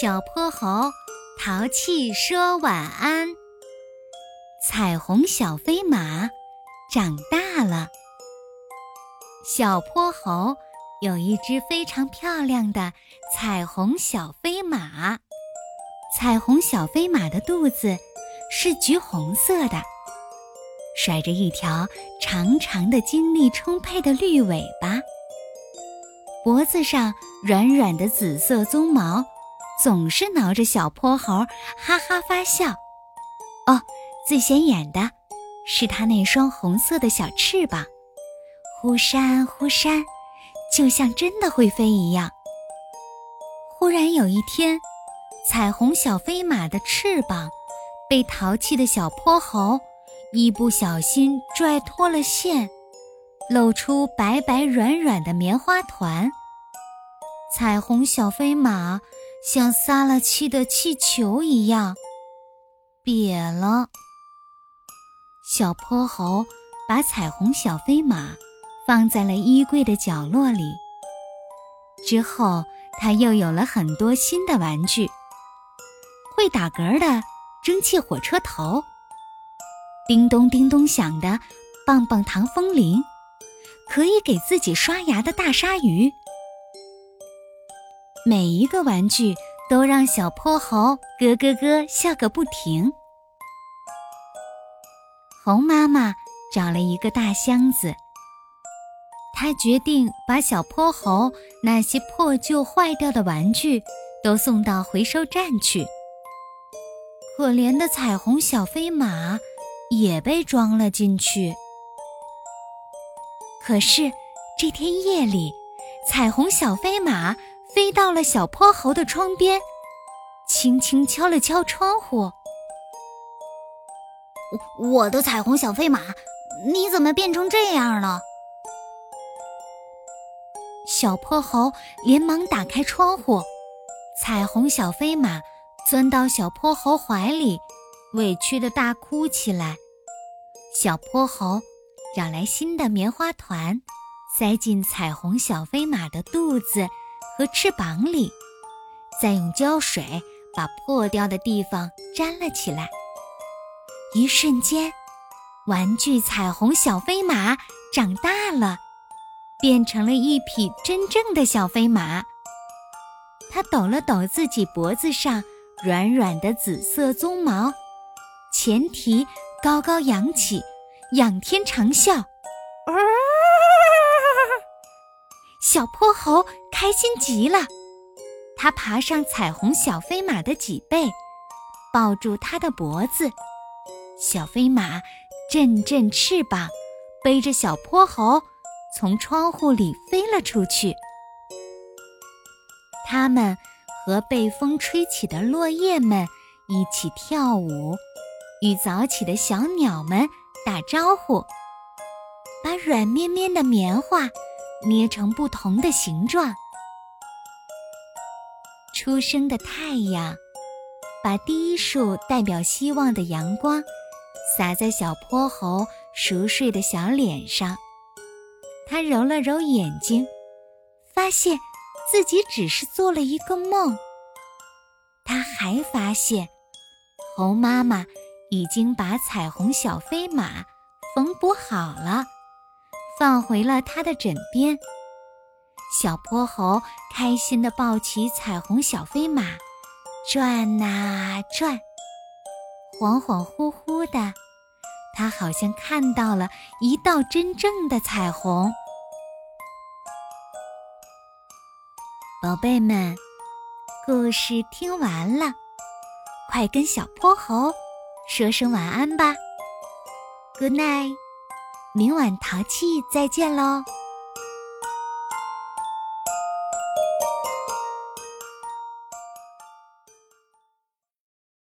小泼猴淘气说晚安。彩虹小飞马长大了。小泼猴有一只非常漂亮的彩虹小飞马。彩虹小飞马的肚子是橘红色的，甩着一条长长的、精力充沛的绿尾巴，脖子上软软的紫色鬃毛。总是挠着小泼猴，哈哈发笑。哦，最显眼的是它那双红色的小翅膀，忽扇忽扇，就像真的会飞一样。忽然有一天，彩虹小飞马的翅膀被淘气的小泼猴一不小心拽脱了线，露出白白软软的棉花团。彩虹小飞马。像撒了气的气球一样瘪了。小泼猴把彩虹小飞马放在了衣柜的角落里。之后，他又有了很多新的玩具：会打嗝的蒸汽火车头，叮咚叮咚响的棒棒糖风铃，可以给自己刷牙的大鲨鱼。每一个玩具都让小泼猴咯咯咯笑个不停。猴妈妈找了一个大箱子，她决定把小泼猴那些破旧坏掉的玩具都送到回收站去。可怜的彩虹小飞马也被装了进去。可是这天夜里，彩虹小飞马。飞到了小泼猴的窗边，轻轻敲了敲窗户。我的彩虹小飞马，你怎么变成这样了？小泼猴连忙打开窗户，彩虹小飞马钻到小泼猴怀里，委屈的大哭起来。小泼猴找来新的棉花团，塞进彩虹小飞马的肚子。和翅膀里，再用胶水把破掉的地方粘了起来。一瞬间，玩具彩虹小飞马长大了，变成了一匹真正的小飞马。它抖了抖自己脖子上软软的紫色鬃毛，前蹄高高扬起，仰天长啸。小泼猴开心极了，他爬上彩虹小飞马的脊背，抱住它的脖子。小飞马振振翅膀，背着小泼猴从窗户里飞了出去。他们和被风吹起的落叶们一起跳舞，与早起的小鸟们打招呼，把软绵绵的棉花。捏成不同的形状。初升的太阳，把第一束代表希望的阳光，洒在小泼猴熟睡的小脸上。他揉了揉眼睛，发现自己只是做了一个梦。他还发现，猴妈妈已经把彩虹小飞马缝补好了。放回了他的枕边，小泼猴开心地抱起彩虹小飞马，转啊转，恍恍惚惚的，他好像看到了一道真正的彩虹。宝贝们，故事听完了，快跟小泼猴说声晚安吧，Good night。明晚淘气再见喽。